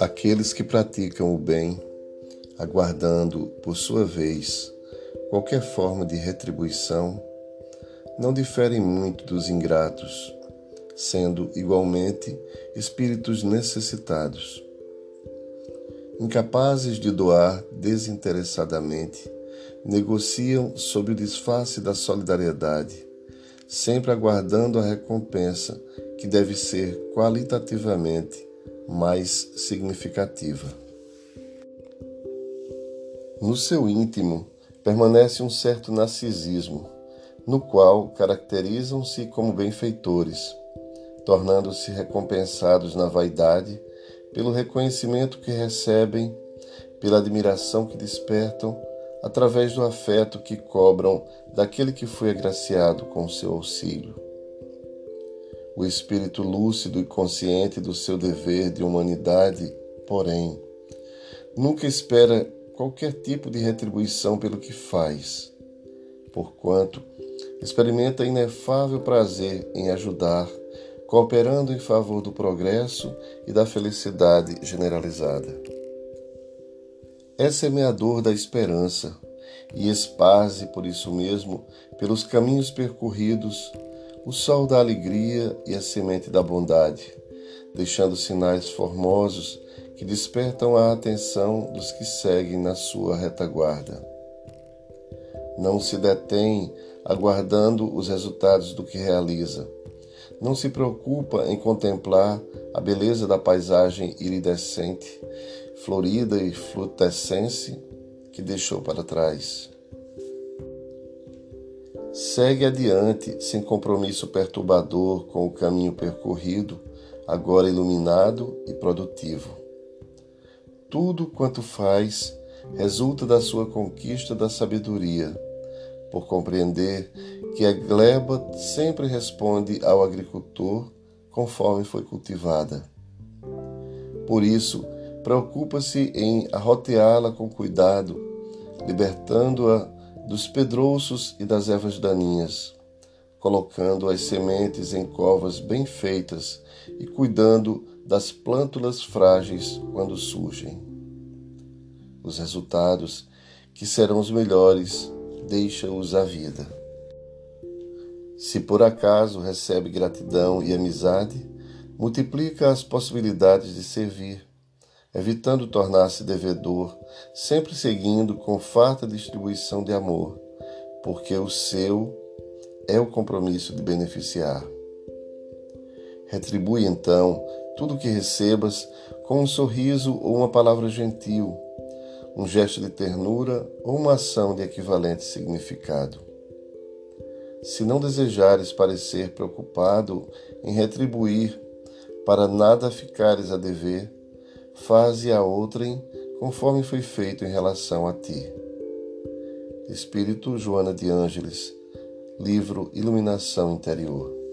Aqueles que praticam o bem, aguardando, por sua vez, qualquer forma de retribuição, não diferem muito dos ingratos, sendo igualmente espíritos necessitados. Incapazes de doar desinteressadamente, negociam sob o disfarce da solidariedade, sempre aguardando a recompensa que deve ser qualitativamente mais significativa. No seu íntimo permanece um certo narcisismo, no qual caracterizam-se como benfeitores, tornando-se recompensados na vaidade pelo reconhecimento que recebem, pela admiração que despertam, através do afeto que cobram daquele que foi agraciado com seu auxílio. O espírito lúcido e consciente do seu dever de humanidade, porém, nunca espera qualquer tipo de retribuição pelo que faz, porquanto experimenta inefável prazer em ajudar, cooperando em favor do progresso e da felicidade generalizada. É semeador da esperança e esparze por isso mesmo, pelos caminhos percorridos, o sol da alegria e a semente da bondade, deixando sinais formosos que despertam a atenção dos que seguem na sua retaguarda. Não se detém aguardando os resultados do que realiza. Não se preocupa em contemplar a beleza da paisagem iridescente, florida e flutescente que deixou para trás. Segue adiante sem compromisso perturbador com o caminho percorrido, agora iluminado e produtivo. Tudo quanto faz resulta da sua conquista da sabedoria, por compreender que a gleba sempre responde ao agricultor conforme foi cultivada. Por isso, preocupa-se em arroteá-la com cuidado, libertando-a dos pedrouços e das ervas daninhas, colocando as sementes em covas bem feitas e cuidando das plântulas frágeis quando surgem. Os resultados, que serão os melhores, deixa-os à vida. Se por acaso recebe gratidão e amizade, multiplica as possibilidades de servir evitando tornar-se devedor, sempre seguindo com farta distribuição de amor, porque o seu é o compromisso de beneficiar. Retribui então tudo o que recebas com um sorriso ou uma palavra gentil, um gesto de ternura ou uma ação de equivalente significado. Se não desejares parecer preocupado em retribuir, para nada ficares a dever, faze a outrem conforme foi feito em relação a ti. Espírito Joana de Ângeles, livro Iluminação Interior.